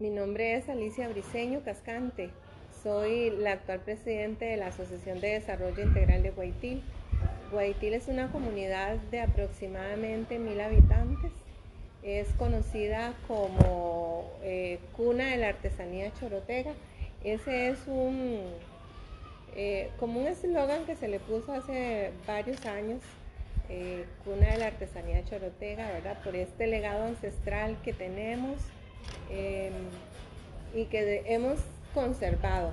Mi nombre es Alicia Briceño Cascante. Soy la actual presidente de la Asociación de Desarrollo Integral de Guaitil. Guaitil es una comunidad de aproximadamente mil habitantes. Es conocida como eh, cuna de la artesanía chorotega. Ese es un eh, como un eslogan que se le puso hace varios años, eh, cuna de la artesanía chorotega, ¿verdad? Por este legado ancestral que tenemos em, y que hemos conservado.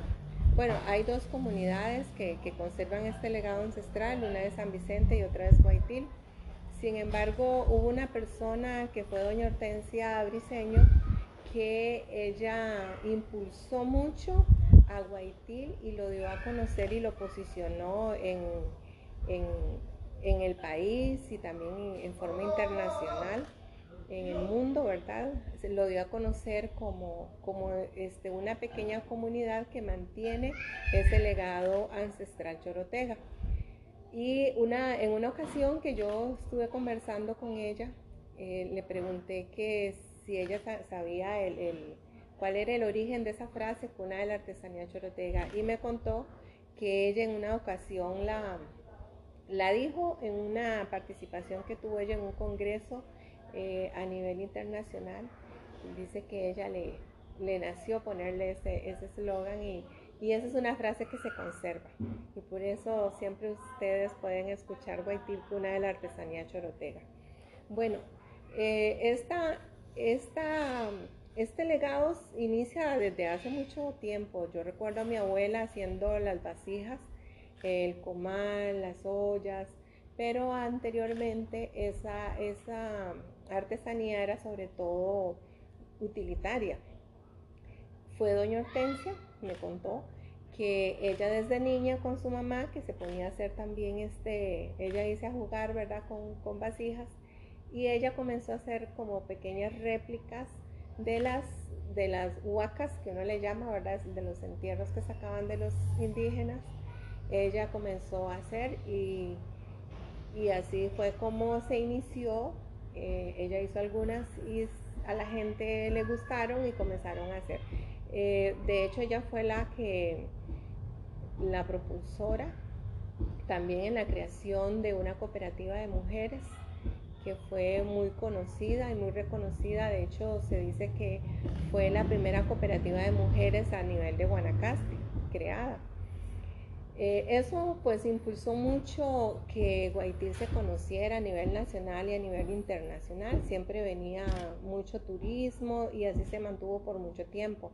Bueno, hay dos comunidades que, conservan este legado ancestral, una es San Vicente y otra es Guaitil. Sin embargo, hubo una persona que fue doña Hortensia Briceño que ella impulsó mucho a Guaitil y lo dio a conocer y lo posicionó en, en el país y también en forma internacional en el mundo, ¿verdad? Se lo dio a conocer como, como este, una pequeña comunidad que mantiene ese legado ancestral chorotega. Y una, en una ocasión que yo estuve conversando con ella, eh, le pregunté que si ella sabía el, cuál era el origen de esa frase, cuna de la artesanía chorotega, y me contó que ella en una ocasión la, la dijo en una participación que tuvo ella en un congreso eh, a nivel internacional. Dice que ella le, le nació ponerle ese eslogan y, y, esa es una frase que se conserva. Y por eso siempre ustedes pueden escuchar Guaitil, cuna de la artesanía chorotega. Bueno, eh, esta, esta, este legado inicia desde hace mucho tiempo. Yo recuerdo a mi abuela haciendo las vasijas, el comal, las ollas, pero anteriormente esa, esa artesanía era sobre todo utilitaria. Fue doña Hortensia, me contó, que ella desde niña con su mamá, que se ponía a hacer también este, ella hice a jugar, ¿verdad?, con, con vasijas, y ella comenzó a hacer como pequeñas réplicas de las, de las huacas, que uno le llama, ¿verdad?, de los entierros que sacaban de los indígenas. Ella comenzó a hacer y, y así fue como se inició eh, ella hizo algunas y a la gente le gustaron y comenzaron a hacer. Eh, de hecho, ella fue la que, la propulsora también en la creación de una cooperativa de mujeres que fue muy conocida y muy reconocida. De hecho, se dice que fue la primera cooperativa de mujeres a nivel de Guanacaste creada. Eh, eso pues impulsó mucho que Guaití se conociera a nivel nacional y a nivel internacional. Siempre venía mucho turismo y así se mantuvo por mucho tiempo.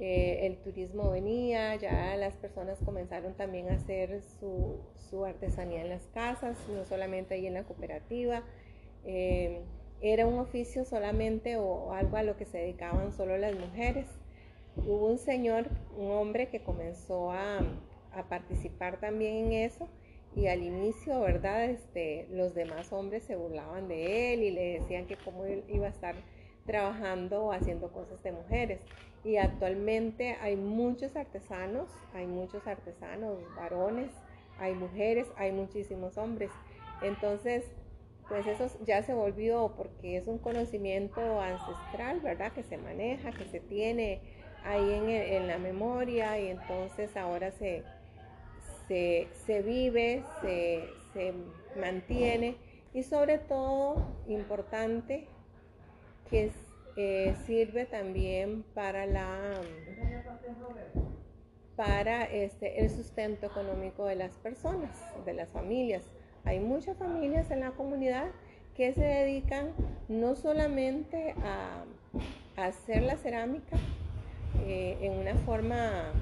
Eh, el turismo venía, ya las personas comenzaron también a hacer su, artesanía en las casas, no solamente ahí en la cooperativa. Eh, era un oficio solamente o algo a lo que se dedicaban solo las mujeres. Hubo un señor, un hombre que comenzó a, a participar también en eso y al inicio, ¿verdad? Este, los demás hombres se burlaban de él y le decían que cómo él iba a estar trabajando o haciendo cosas de mujeres. Y actualmente hay muchos artesanos, hay muchos artesanos varones, hay mujeres, hay muchísimos hombres. Entonces, pues eso ya se volvió porque es un conocimiento ancestral, ¿verdad? Que se maneja, que se tiene ahí en, en la memoria y entonces ahora se, se, vive, se, mantiene y sobre todo importante que eh, sirve también para la para este, el sustento económico de las personas, de las familias. Hay muchas familias en la comunidad que se dedican no solamente a, hacer la cerámica eh, en una forma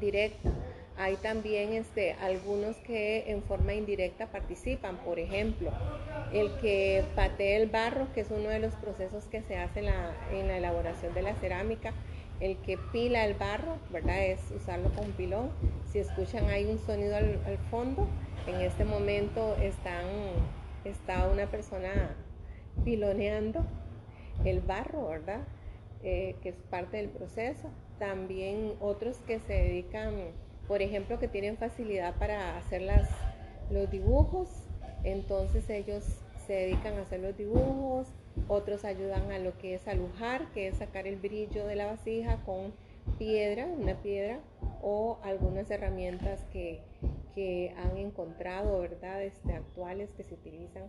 directa, hay también este, algunos que en forma indirecta participan, por ejemplo, el que patee el barro, que es uno de los procesos que se hace en la, elaboración de la cerámica, el que pila el barro, ¿verdad? Es usarlo con pilón. Si escuchan hay un sonido al, fondo, en este momento están, está una persona piloneando el barro, ¿verdad? Eh, que es parte del proceso. También otros que se dedican por ejemplo, que tienen facilidad para hacer los dibujos, entonces ellos se dedican a hacer los dibujos, otros ayudan a lo que es alujar, que es sacar el brillo de la vasija con piedra, una piedra, o algunas herramientas que, han encontrado, ¿verdad? Este, actuales que se utilizan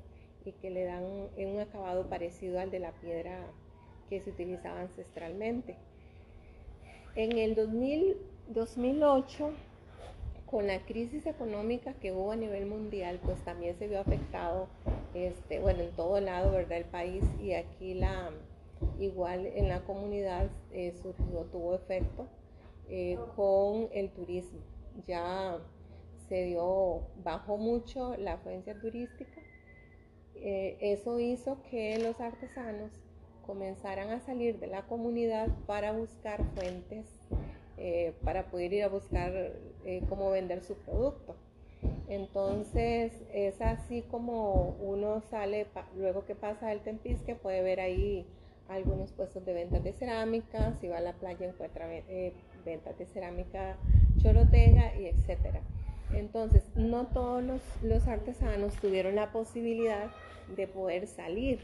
y que le dan un acabado parecido al de la piedra que se utilizaba ancestralmente. En el 2008, con la crisis económica que hubo a nivel mundial, pues también se vio afectado, este, bueno, en todo lado, ¿verdad? El país y aquí la, igual en la comunidad eh, surgió, tuvo efecto eh, con el turismo. Ya se dio, bajó mucho la afluencia turística. Eh, eso hizo que los artesanos comenzaran a salir de la comunidad para buscar fuentes, para poder ir a buscar cómo vender su producto. Entonces es así como uno sale, luego que pasa el Tempisque puede ver ahí algunos puestos de ventas de cerámica, si va a la playa encuentra eh, ventas de cerámica chorotega y etcétera. Entonces, no todos los, artesanos tuvieron la posibilidad de poder salir,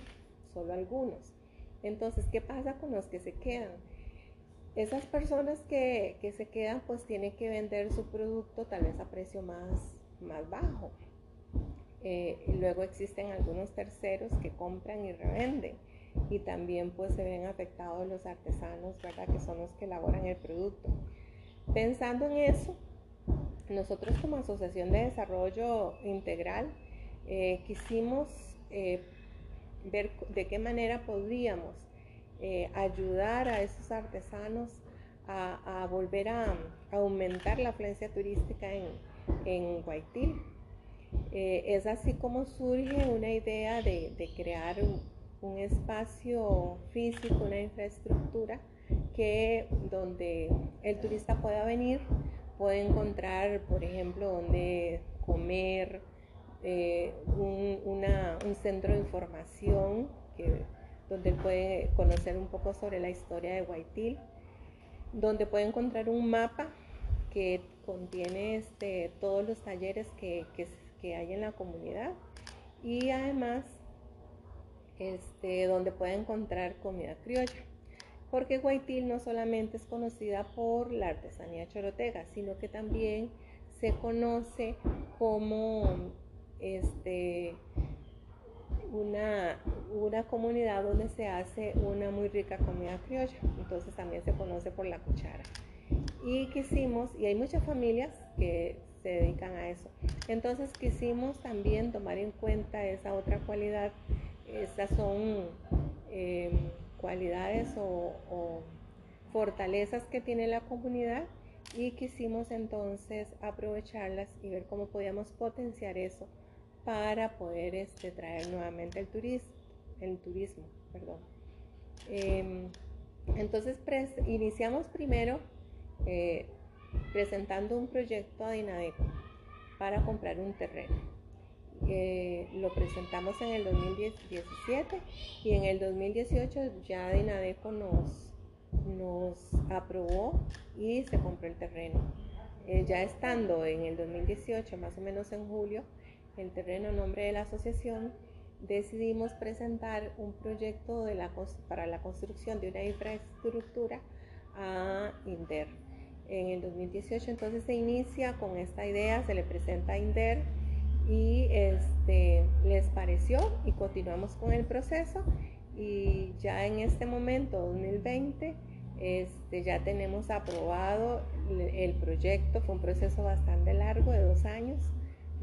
solo algunos. Entonces, ¿qué pasa con los que se quedan? Esas personas que, se quedan pues tienen que vender su producto tal vez a precio más, más bajo. Eh, luego existen algunos terceros que compran y revenden y también pues se ven afectados los artesanos, ¿verdad? Que son los que elaboran el producto. Pensando en eso, nosotros como Asociación de Desarrollo Integral eh, quisimos eh, ver de qué manera podríamos eh, ayudar a esos artesanos a, volver a, aumentar la afluencia turística en, en Guaitil. es así como surge una idea de, de crear un, un espacio físico, una infraestructura que donde el turista pueda venir, puede encontrar, por ejemplo, donde comer, eh, un, centro de información donde puede conocer un poco sobre la historia de Guaitil, donde puede encontrar un mapa que contiene este, todos los talleres que, que hay en la comunidad y además este, donde puede encontrar comida criolla. Porque Guaitil no solamente es conocida por la artesanía chorotega, sino que también se conoce como este, una, una comunidad donde se hace una muy rica comida criolla. Entonces también se conoce por la cuchara. Y quisimos, y hay muchas familias que se dedican a eso. Entonces quisimos también tomar en cuenta esa otra cualidad estas son em, cualidades o, fortalezas que tiene la comunidad y quisimos entonces aprovecharlas y ver cómo podíamos potenciar eso para poder este, traer nuevamente el turismo, el turismo, perdón. Em, entonces iniciamos primero eh, presentando un proyecto a Dinadeco para comprar un terreno lo presentamos en el 2017 y en el 2018 ya Dinadeco nos, nos aprobó y se compró el terreno. Eh, ya estando en el 2018, más o menos en julio, el terreno en nombre de la asociación, decidimos presentar un proyecto de la, para la construcción de una infraestructura a INDER. En el 2018 entonces se inicia con esta idea, se le presenta a INDER y este, les pareció y continuamos con el proceso. Y ya en este momento 2020 este, ya tenemos aprobado el proyecto, fue un proceso bastante largo de dos años,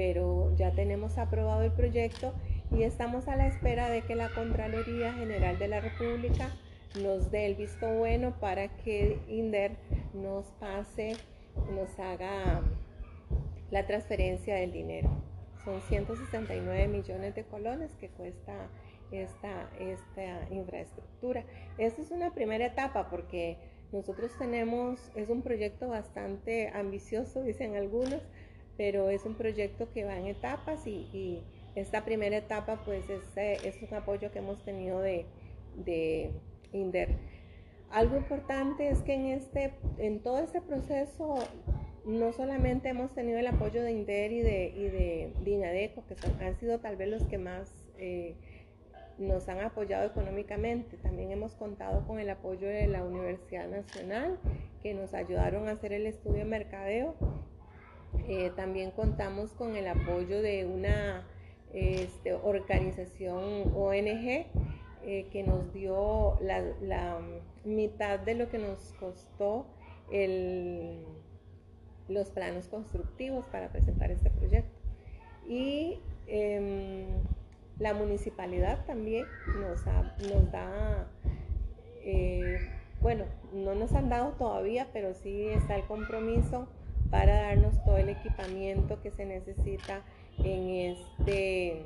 pero ya tenemos aprobado el proyecto y estamos a la espera de que la Contraloría General de la República nos dé el visto bueno para que INDER nos pase, nos haga la transferencia del dinero. Son 169 millones de colones que cuesta esta, esta infraestructura. Esta es una primera etapa porque nosotros tenemos, es un proyecto bastante ambicioso, dicen algunos, pero es un proyecto que va en etapas y, esta primera etapa pues es, es, un apoyo que hemos tenido de, de INDER. Algo importante es que en, este, en todo este proceso no solamente hemos tenido el apoyo de INDER y de, y de, que son, han sido tal vez los que más eh, nos han apoyado económicamente. También hemos contado con el apoyo de la Universidad Nacional, que nos ayudaron a hacer el estudio de mercadeo. Eh, también contamos con el apoyo de una este, organización ONG eh, que nos dio la, mitad de lo que nos costó los planos constructivos para presentar este proyecto. Y em, la municipalidad también nos, nos da, eh, bueno, no nos han dado todavía, pero sí está el compromiso para darnos todo el equipamiento que se necesita en este,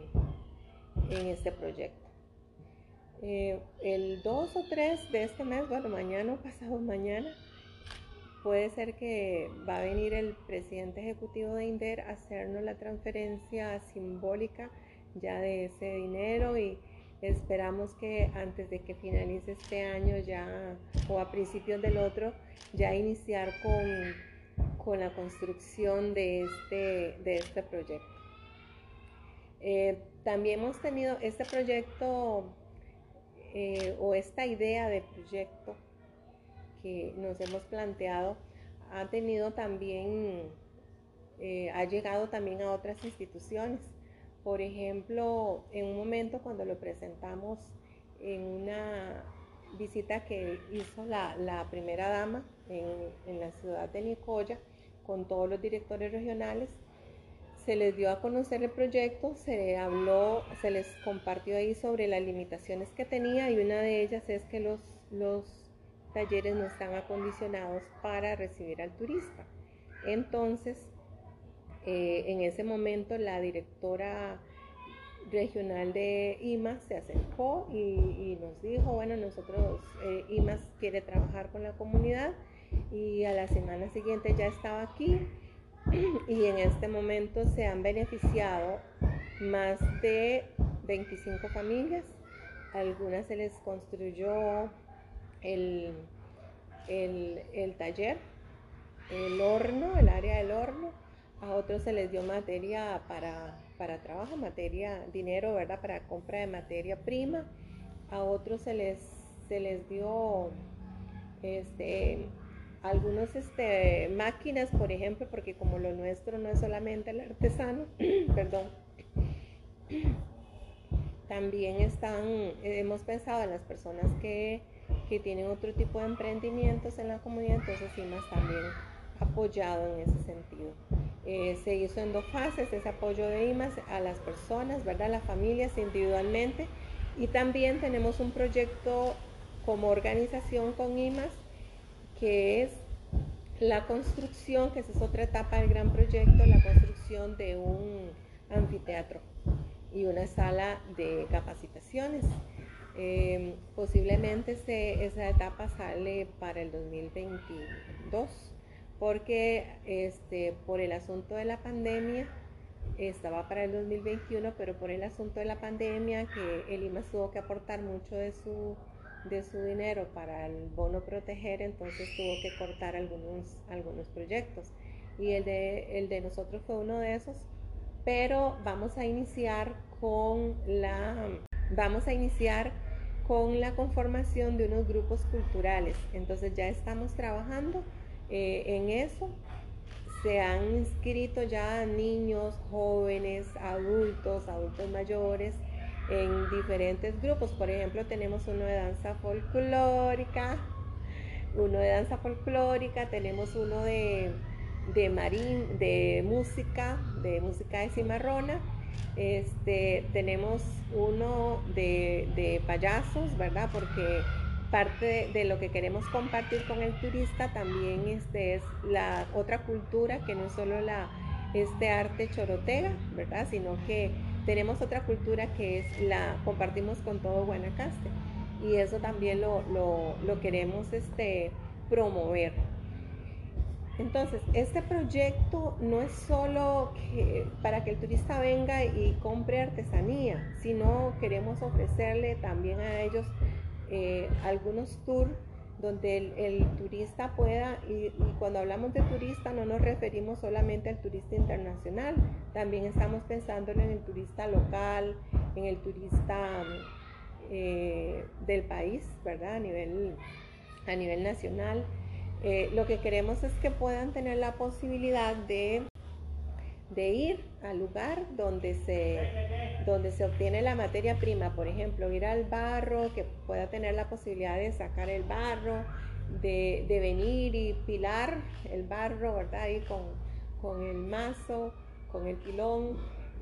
en este proyecto. Eh, el 2 o 3 de este mes, bueno, mañana o pasado mañana, puede ser que va a venir el presidente ejecutivo de INDER a hacernos la transferencia simbólica ya de ese dinero y esperamos que antes de que finalice este año ya o a principios del otro ya iniciar con, con la construcción de este, de este proyecto. Eh, también hemos tenido este proyecto eh, o esta idea de proyecto que nos hemos planteado ha tenido también, eh, ha llegado también a otras instituciones. Por ejemplo, en un momento cuando lo presentamos en una visita que hizo la, primera dama en, la ciudad de Nicoya con todos los directores regionales, se les dio a conocer el proyecto, se habló, se les compartió ahí sobre las limitaciones que tenía y una de ellas es que los, talleres no están acondicionados para recibir al turista. Entonces, eh, en ese momento la directora regional de IMAS se acercó y, nos dijo, bueno, nosotros, eh, IMAS quiere trabajar con la comunidad y a la semana siguiente ya estaba aquí y en este momento se han beneficiado más de 25 familias. algunas se les construyó el, el taller, el horno, el área del horno a otros se les dio materia para, trabajo, materia, dinero, ¿verdad? Para compra de materia prima, a otros se les, se les dio este, algunos este, máquinas, por ejemplo, porque como lo nuestro no es solamente el artesano, perdón, también están, hemos pensado en las personas que, que, tienen otro tipo de emprendimientos en la comunidad, entonces sí más también apoyado en ese sentido. Eh, se hizo en dos fases ese apoyo de IMAS a las personas, ¿verdad? Las familias individualmente. Y también tenemos un proyecto como organización con IMAS que es la construcción, que esa es otra etapa del gran proyecto, la construcción de un anfiteatro y una sala de capacitaciones. Eh, posiblemente esa etapa sale para el 2022 porque este, por el asunto de la pandemia, estaba para el 2021, pero por el asunto de la pandemia, que el IMAS tuvo que aportar mucho de su, de su dinero para el bono proteger, entonces tuvo que cortar algunos, algunos proyectos. Y el de, el de nosotros fue uno de esos, pero vamos a iniciar con la, vamos a iniciar con la conformación de unos grupos culturales. Entonces ya estamos trabajando eh, en eso. Se han inscrito ya niños, jóvenes, adultos, adultos mayores en diferentes grupos. Por ejemplo, tenemos uno de danza folclórica, uno de danza folclórica, tenemos uno de, de marín, de música, de música de cimarrona. Este, tenemos uno de, de payasos, ¿verdad? Porque parte de, lo que queremos compartir con el turista también este, es la otra cultura que no es solo la, este arte chorotega, ¿verdad? Sino que tenemos otra cultura que es la compartimos con todo Guanacaste y eso también lo, queremos este, promover. Entonces, este proyecto no es solo para que el turista venga y compre artesanía, sino queremos ofrecerle también a ellos eh, algunos tours donde el, turista pueda, y, cuando hablamos de turista no nos referimos solamente al turista internacional, también estamos pensando en el turista local, en el turista eh, del país, ¿verdad? A nivel, a nivel nacional. Eh, lo que queremos es que puedan tener la posibilidad de, de ir al lugar donde se, donde se obtiene la materia prima, por ejemplo, ir al barro, que pueda tener la posibilidad de sacar el barro, de, venir y pilar el barro, ¿verdad? Ahí con, con el mazo, con el pilón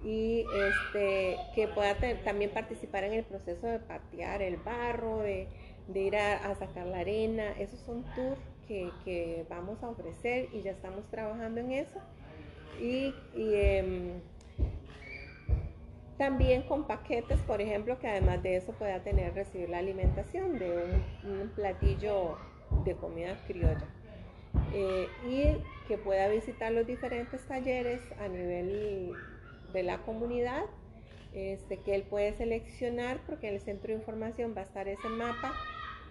y este, que pueda también participar en el proceso de patear el barro, de, ir a, sacar la arena. Esos son tours que, vamos a ofrecer y ya estamos trabajando en eso. Y, em, también con paquetes, por ejemplo, que además de eso pueda tener, recibir la alimentación de un, platillo de comida criolla. Eh, y que pueda visitar los diferentes talleres a nivel de la comunidad este, que él puede seleccionar porque en el centro de información va a estar ese mapa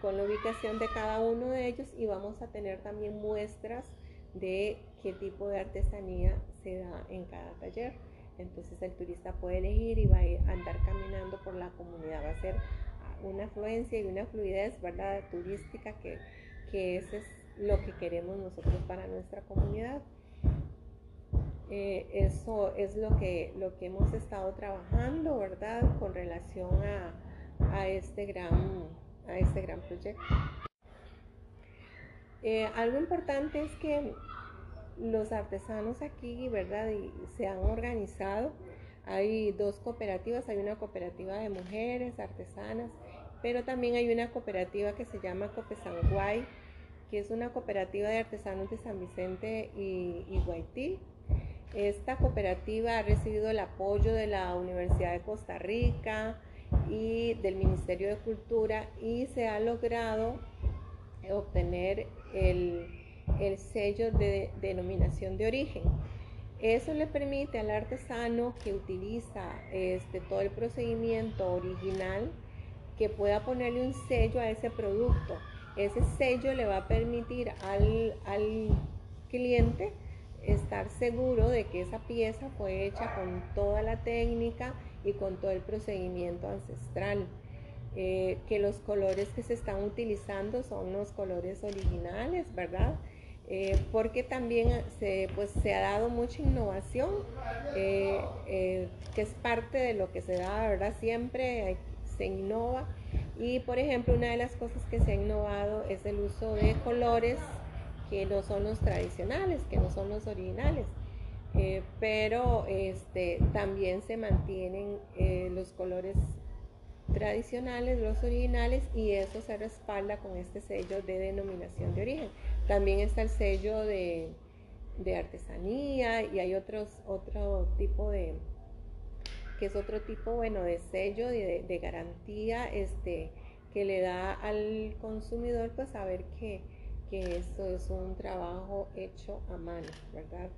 con la ubicación de cada uno de ellos y vamos a tener también muestras de qué tipo de artesanía se da en cada taller. Entonces el turista puede elegir y va a andar caminando por la comunidad. Va a ser una afluencia y una fluidez ¿verdad? turística que, que eso es lo que queremos nosotros para nuestra comunidad. Eh, eso es lo que, lo que hemos estado trabajando, ¿verdad? Con relación a, este, gran, a este gran proyecto. Eh, algo importante es que los artesanos aquí, ¿verdad? se han organizado. Hay dos cooperativas, hay una cooperativa de mujeres artesanas, pero también hay una cooperativa que se llama Copesanguay, que es una cooperativa de artesanos de San Vicente y, y Guaití, esta cooperativa ha recibido el apoyo de la Universidad de Costa Rica y del Ministerio de Cultura y se ha logrado obtener el, sello de denominación de origen. Eso le permite al artesano que utiliza este, todo el procedimiento original que pueda ponerle un sello a ese producto. Ese sello le va a permitir al, al cliente estar seguro de que esa pieza fue hecha con toda la técnica y con todo el procedimiento ancestral. Eh, que los colores que se están utilizando son los colores originales, ¿verdad? Eh, porque también se, pues, se ha dado mucha innovación, eh, que es parte de lo que se da, ¿verdad? Siempre se innova. Y por ejemplo, una de las cosas que se ha innovado es el uso de colores que no son los tradicionales, que no son los originales. Eh, pero este, también se mantienen eh, los colores tradicionales, los originales, y eso se respalda con este sello de denominación de origen. También está el sello de, artesanía y hay otros, otro tipo de, que es otro tipo, bueno, de sello de, de garantía, este, que le da al consumidor pues saber que, que esto es un trabajo hecho a mano, ¿verdad?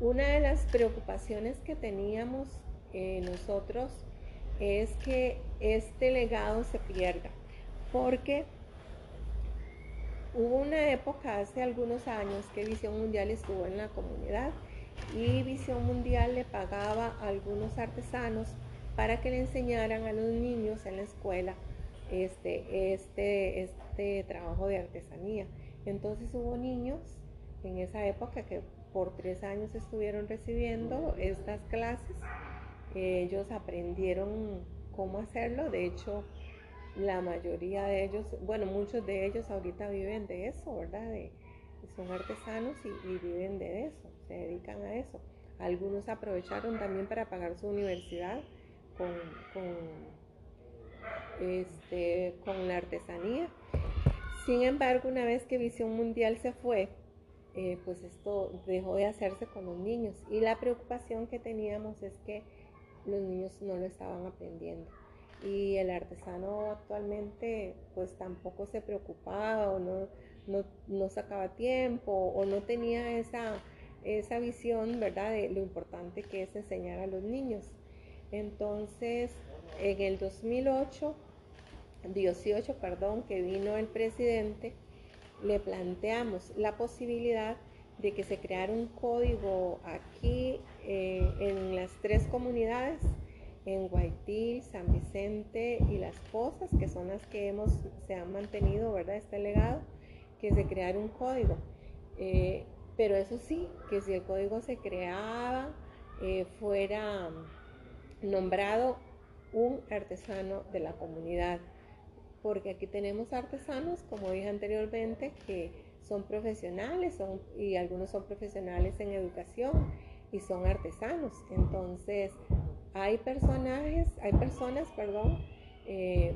Una de las preocupaciones que teníamos eh, nosotros es que este legado se pierda, porque hubo una época hace algunos años que Visión Mundial estuvo en la comunidad y Visión Mundial le pagaba a algunos artesanos para que le enseñaran a los niños en la escuela este, este, este trabajo de artesanía. Entonces hubo niños en esa época que por tres años estuvieron recibiendo estas clases. Ellos aprendieron cómo hacerlo. De hecho, la mayoría de ellos, bueno, muchos de ellos ahorita viven de eso, ¿verdad? son artesanos y, viven de eso, se dedican a eso. Algunos aprovecharon también para pagar su universidad con este, con la artesanía. Sin embargo, una vez que Visión Mundial se fue, eh, pues esto dejó de hacerse con los niños y la preocupación que teníamos es que los niños no lo estaban aprendiendo y el artesano actualmente pues tampoco se preocupaba o no, no, sacaba tiempo o no tenía esa, esa visión, ¿verdad?, de lo importante que es enseñar a los niños. Entonces, en el 2008 18, perdón, que vino el presidente, le planteamos la posibilidad de que se creara un código aquí eh, en las tres comunidades en Guaití, San Vicente y Las Pozas, que son las que hemos, se han mantenido, ¿verdad? Este legado, que es de crear un código. Eh, pero eso sí, que si el código se creaba, eh, fuera nombrado un artesano de la comunidad. Porque aquí tenemos artesanos, como dije anteriormente, que son profesionales son, y algunos son profesionales en educación y son artesanos. Entonces, hay personajes, hay personas, perdón, eh,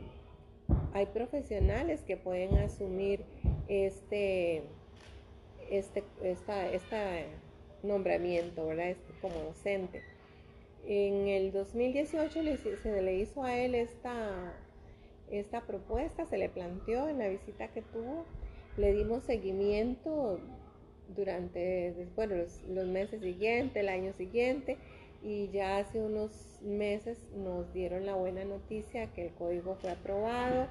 hay profesionales que pueden asumir este, este, esta, nombramiento, ¿verdad? Este, como docente. En el 2018 se le hizo a él esta, esta propuesta, se le planteó en la visita que tuvo, le dimos seguimiento durante bueno, los, meses siguientes, el año siguiente, y ya hace unos meses nos dieron la buena noticia que el código fue aprobado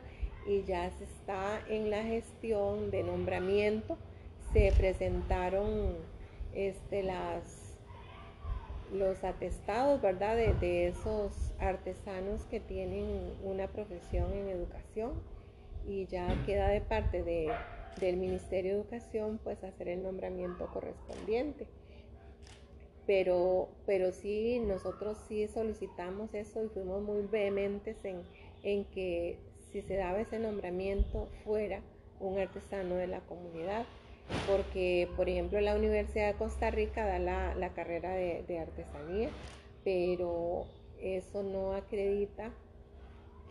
y ya se está en la gestión de nombramiento. Se presentaron este, las, los atestados, ¿verdad? De, de esos artesanos que tienen una profesión en educación y ya queda de parte de del Ministerio de Educación pues hacer el nombramiento correspondiente. Pero, pero sí, nosotros sí solicitamos eso y fuimos muy vehementes en, en que si se daba ese nombramiento fuera un artesano de la comunidad, porque por ejemplo la Universidad de Costa Rica da la, la carrera de, artesanía, pero eso no acredita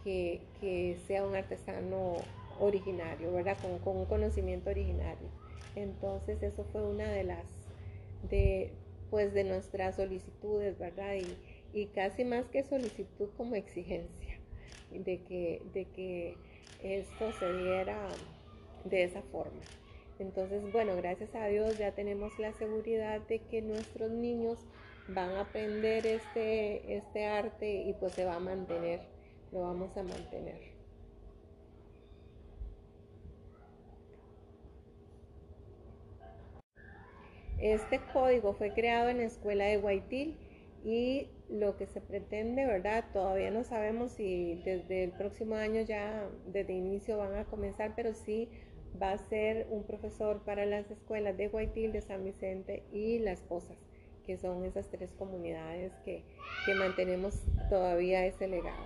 que, que sea un artesano originario, ¿verdad? Con, un conocimiento originario. Entonces eso fue una de las, de, pues de nuestras solicitudes, ¿verdad? Y, y casi más que solicitud como exigencia de que, de que esto se diera de esa forma. Entonces, bueno, gracias a Dios ya tenemos la seguridad de que nuestros niños van a aprender este, este arte y pues se va a mantener, lo vamos a mantener. Este código fue creado en la escuela de Guaitil y lo que se pretende, ¿verdad? Todavía no sabemos si desde el próximo año ya desde inicio van a comenzar, pero sí va a ser un profesor para las escuelas de Guaitil, de San Vicente y Las Posas, que son esas tres comunidades que, mantenemos todavía ese legado.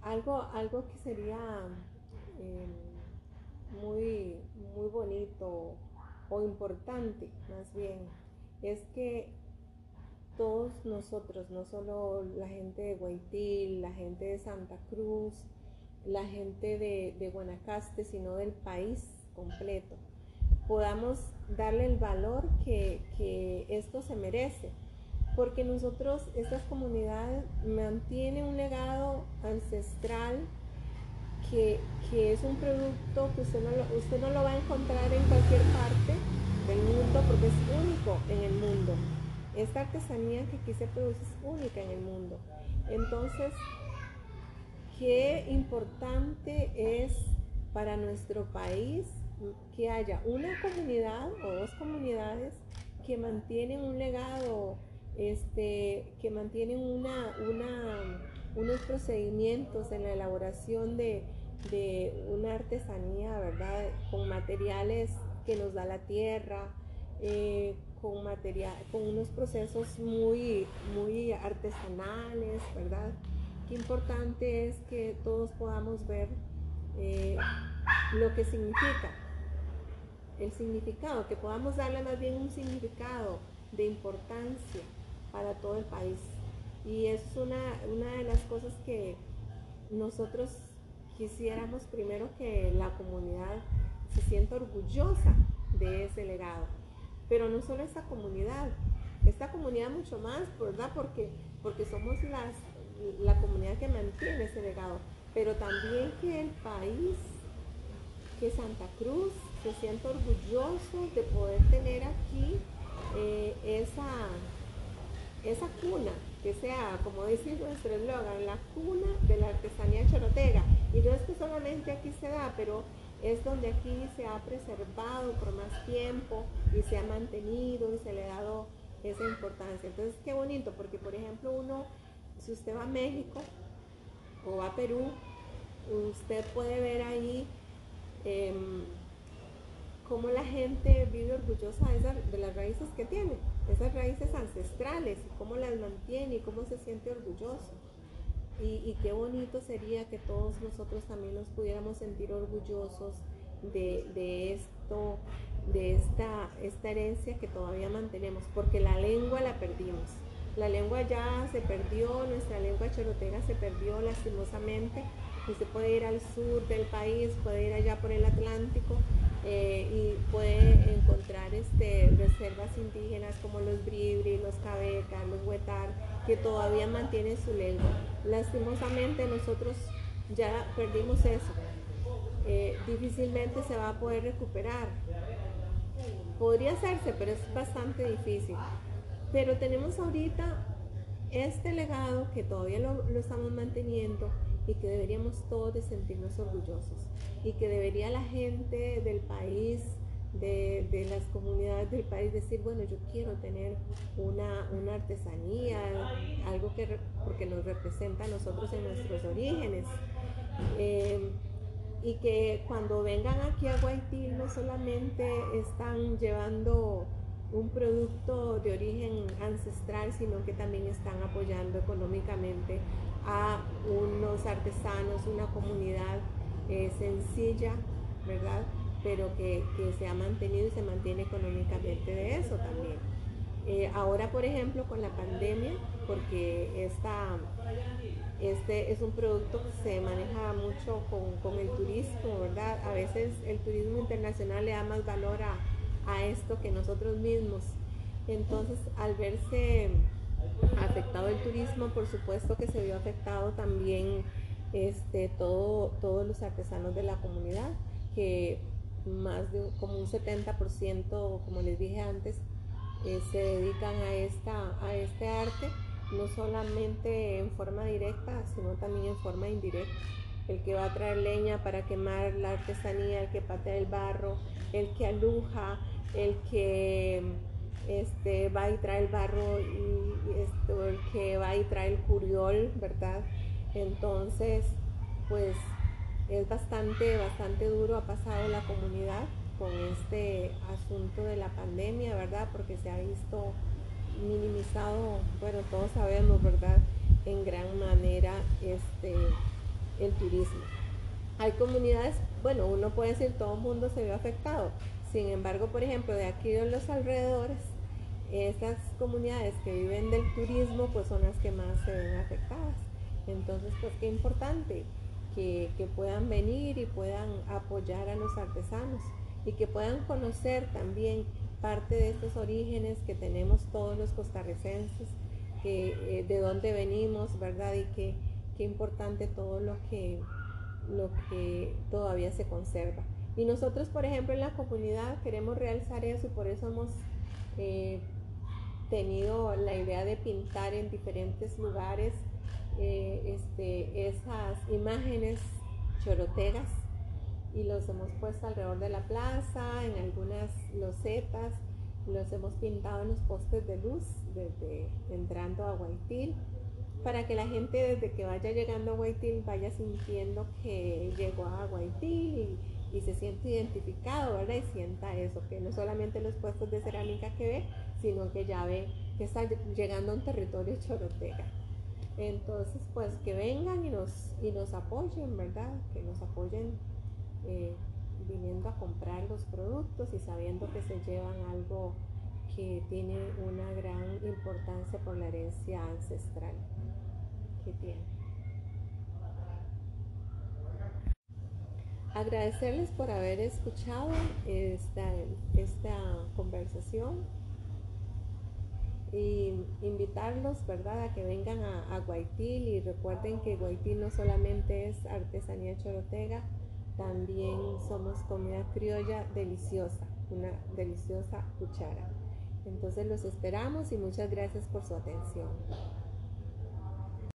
Algo, algo que sería... Em, muy, muy bonito o importante más bien es que todos nosotros, no solo la gente de Guaitil, la gente de Santa Cruz, la gente de, Guanacaste, sino del país completo, podamos darle el valor que, que esto se merece. Porque nosotros, estas comunidades, mantienen un legado ancestral que, es un producto que usted no, lo, usted no lo va a encontrar en cualquier parte del mundo porque es único en el mundo. Esta artesanía que aquí se produce es única en el mundo. Entonces, qué importante es para nuestro país que haya una comunidad o dos comunidades que mantienen un legado, este, que mantienen una, unos procedimientos en la elaboración de, de una artesanía, ¿verdad? Con materiales que nos da la tierra, eh, con, material, con unos procesos muy, muy artesanales, ¿verdad? Qué importante es que todos podamos ver eh, lo que significa, el significado, que podamos darle más bien un significado de importancia para todo el país. Y es una, una de las cosas que nosotros quisiéramos primero que la comunidad se sienta orgullosa de ese legado. Pero no solo esta comunidad, esta comunidad mucho más, ¿verdad? Porque, porque somos las, la comunidad que mantiene ese legado. Pero también que el país, que Santa Cruz se sienta orgulloso de poder tener aquí eh, esa, esa cuna, que sea, como dice nuestro eslogan, la cuna de la artesanía chorotega y no es que solamente aquí se da, pero es donde aquí se ha preservado por más tiempo y se ha mantenido y se le ha dado esa importancia. Entonces, qué bonito, porque por ejemplo uno, si usted va a México o va a Perú, usted puede ver ahí em, cómo la gente vive orgullosa de, las raíces que tiene, esas raíces ancestrales, y cómo las mantiene y cómo se siente orgulloso. Y, qué bonito sería que todos nosotros también nos pudiéramos sentir orgullosos de, esto, de esta, herencia que todavía mantenemos, porque la lengua la perdimos. La lengua ya se perdió, nuestra lengua chorotega se perdió lastimosamente. Puede ir al sur del país, puede ir allá por el Atlántico eh, y puede encontrar este, reservas indígenas como los bribri, los cabecas, los huetar, que todavía mantienen su lengua. Lastimosamente nosotros ya perdimos eso. Eh, difícilmente se va a poder recuperar. Podría hacerse, pero es bastante difícil. Pero tenemos ahorita este legado que todavía lo, lo estamos manteniendo y que deberíamos todos de sentirnos orgullosos y que debería la gente del país, de, las comunidades del país decir, bueno, yo quiero tener una, artesanía, algo que porque nos representa a nosotros en nuestros orígenes. Eh, y que cuando vengan aquí a Guaití no solamente están llevando un producto de origen ancestral, sino que también están apoyando económicamente a unos artesanos, una comunidad eh, sencilla, ¿verdad? Pero que, se ha mantenido y se mantiene económicamente de eso también. Eh, ahora, por ejemplo, con la pandemia, porque esta, este es un producto que se maneja mucho con, el turismo, ¿verdad? A veces el turismo internacional le da más valor a, a esto que nosotros mismos. Entonces, al verse afectado el turismo, por supuesto que se vio afectado también este, todo, todos los artesanos de la comunidad, que más de como un 70%, como les dije antes, eh, se dedican a, esta, a este arte, no solamente en forma directa, sino también en forma indirecta. El que va a traer leña para quemar la artesanía, el que patea el barro, el que aluja, el que este, va y trae el barro y esto, el que va y trae el curiol, ¿verdad? Entonces, pues es bastante, bastante duro ha pasado la comunidad con este asunto de la pandemia, ¿verdad? Porque se ha visto minimizado, bueno, todos sabemos, ¿verdad? En gran manera este, el turismo. Hay comunidades, bueno, uno puede decir todo el mundo se ve afectado. Sin embargo, por ejemplo, de aquí de los alrededores, estas comunidades que viven del turismo, pues son las que más se ven afectadas. Entonces, pues qué importante que, puedan venir y puedan apoyar a los artesanos y que puedan conocer también parte de estos orígenes que tenemos todos los costarricenses, que, eh, de dónde venimos, ¿verdad? Y que qué importante todo lo que, lo que todavía se conserva. Y nosotros, por ejemplo, en la comunidad queremos realzar eso y por eso hemos eh, tenido la idea de pintar en diferentes lugares eh, este, esas imágenes chorotegas y los hemos puesto alrededor de la plaza, en algunas losetas, los hemos pintado en los postes de luz desde entrando a Guaitil para que la gente desde que vaya llegando a Guaitil vaya sintiendo que llegó a Guaitil y, y, se siente identificado, ¿verdad? Y sienta eso, que no solamente los puestos de cerámica que ve, sino que ya ve que está llegando a un territorio chorotega. Entonces, pues que vengan y nos, y nos apoyen, ¿verdad? Que nos apoyen eh, viniendo a comprar los productos y sabiendo que se llevan algo que tiene una gran importancia por la herencia ancestral que tiene. Agradecerles por haber escuchado esta, esta conversación y invitarlos, ¿verdad?, a que vengan a, a, Guaitil y recuerden que Guaitil no solamente es artesanía chorotega, también somos comida criolla deliciosa, una deliciosa cuchara. Entonces los esperamos y muchas gracias por su atención.